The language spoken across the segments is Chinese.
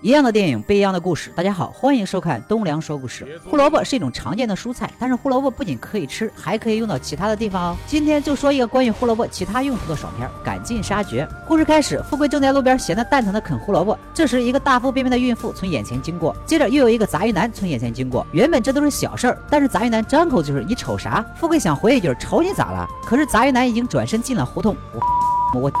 一样的电影，不一样的故事。大家好，欢迎收看东梁说故事。胡萝卜是一种常见的蔬菜，但是胡萝卜不仅可以吃，还可以用到其他的地方哦。今天就说一个关于胡萝卜其他用途的爽片《赶尽杀绝》。故事开始，富贵正在路边闲得蛋疼的啃胡萝卜，这时一个大腹便便的孕妇从眼前经过，接着又有一个杂鱼男从眼前经过。原本这都是小事儿，但是杂鱼男张口就是“你瞅啥”，富贵想回一句“瞅你咋了”，可是杂鱼男已经转身进了胡同。我我。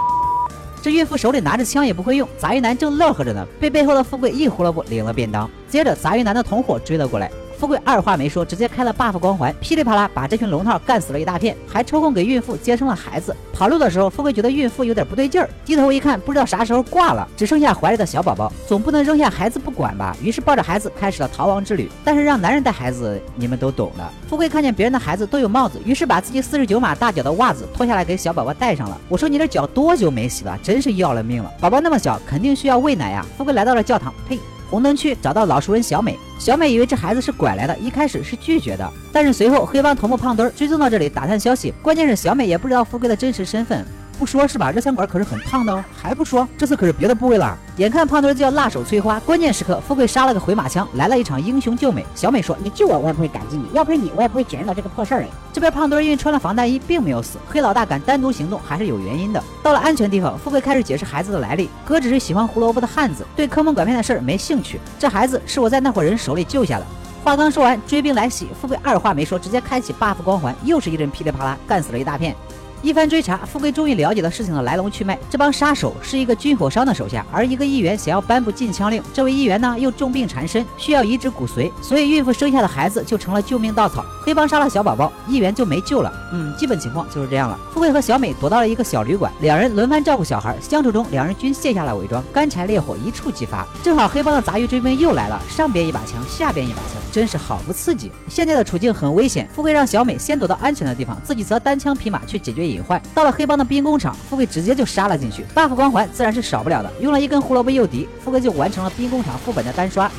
这孕妇手里拿着枪也不会用，杂鱼男正乐呵着呢，被背后的富贵一胡萝卜领了便当。接着，杂鱼男的同伙追了过来。富贵二话没说，直接开了 buff 光环，噼里啪啦把这群龙套干死了一大片，还抽空给孕妇接生了孩子。跑路的时候，富贵觉得孕妇有点不对劲儿，低头一看，不知道啥时候挂了，只剩下怀里的小宝宝，总不能扔下孩子不管吧？于是抱着孩子开始了逃亡之旅。但是让男人带孩子，你们都懂的。富贵看见别人的孩子都有帽子，于是把自己四十九码大脚的袜子脱下来给小宝宝戴上了。我说你这脚多久没洗了？真是要了命了！宝宝那么小，肯定需要喂奶呀。富贵来到了教堂，呸！红灯区找到老熟人小美，小美以为这孩子是拐来的，一开始是拒绝的，但是随后黑帮头目胖墩儿追踪到这里打探消息，关键是小美也不知道富贵的真实身份。不说是吧？这餐馆可是很烫的哦，还不说，这次可是别的部位了。眼看胖墩就要辣手摧花，关键时刻，富贵杀了个回马枪，来了一场英雄救美。小美说：“你救我，我也不会感激你；要不是你，我也不会卷入到这个破事儿里。”这边胖墩因为穿了防弹衣，并没有死。黑老大敢单独行动，还是有原因的。到了安全地方，富贵开始解释孩子的来历。哥只是喜欢胡萝卜的汉子，对坑蒙拐骗的事儿没兴趣。这孩子是我在那伙人手里救下的。话刚说完，追兵来袭，富贵二话没说，直接开启 buff 光环，又是一阵噼里啪啦，干死了一大片。一番追查，富贵终于了解了事情的来龙去脉。这帮杀手是一个军火商的手下，而一个议员想要颁布禁枪令。这位议员呢，又重病缠身，需要移植骨髓，所以孕妇生下的孩子就成了救命稻草。黑帮杀了小宝宝，议员就没救了。嗯，基本情况就是这样了。富贵和小美躲到了一个小旅馆，两人轮番照顾小孩。相处中，两人均卸下了伪装，干柴烈火一触即发。正好黑帮的杂鱼追兵又来了，上边一把枪，下边一把枪，真是好不刺激。现在的处境很危险，富贵让小美先躲到安全的地方，自己则单枪匹马去解决。隐患到了黑帮的兵工厂，富贵直接就杀了进去，buff 光环自然是少不了的。用了一根胡萝卜诱敌，富贵就完成了兵工厂副本的单刷。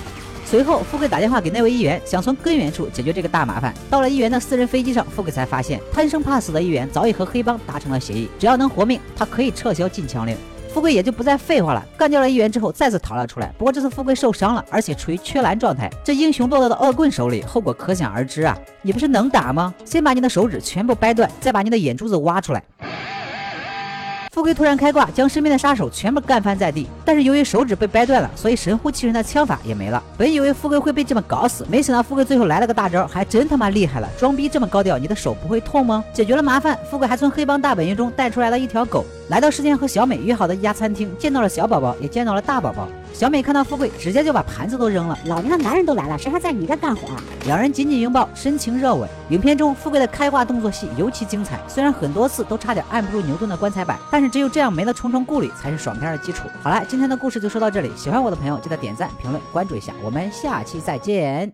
随后，富贵打电话给那位议员，想从根源处解决这个大麻烦。到了议员的私人飞机上，富贵才发现贪生怕死的议员早已和黑帮达成了协议，只要能活命，他可以撤销禁枪令。富贵也就不再废话了，干掉了议员之后，再次逃了出来。不过这次富贵受伤了，而且处于缺蓝状态。这英雄落到的恶棍手里，后果可想而知啊！你不是能打吗？先把你的手指全部掰断，再把你的眼珠子挖出来。富贵突然开挂，将身边的杀手全部干翻在地。但是由于手指被掰断了，所以神乎其神的枪法也没了。本以为富贵会被这么搞死，没想到富贵最后来了个大招，还真他妈厉害了！装逼这么高调，你的手不会痛吗？解决了麻烦，富贵还从黑帮大本营中带出来了一条狗。来到事先和小美约好的一家餐厅，见到了小宝宝，也见到了大宝宝。小美看到富贵，直接就把盘子都扔了。老娘的男人都来了，谁还在你这干活啊？两人紧紧拥抱，深情热吻。影片中富贵的开挂动作戏尤其精彩，虽然很多次都差点按不住牛顿的棺材板，但是只有这样没了重重顾虑，才是爽片的基础。好了，今天的故事就说到这里，喜欢我的朋友记得点赞、评论、关注一下，我们下期再见。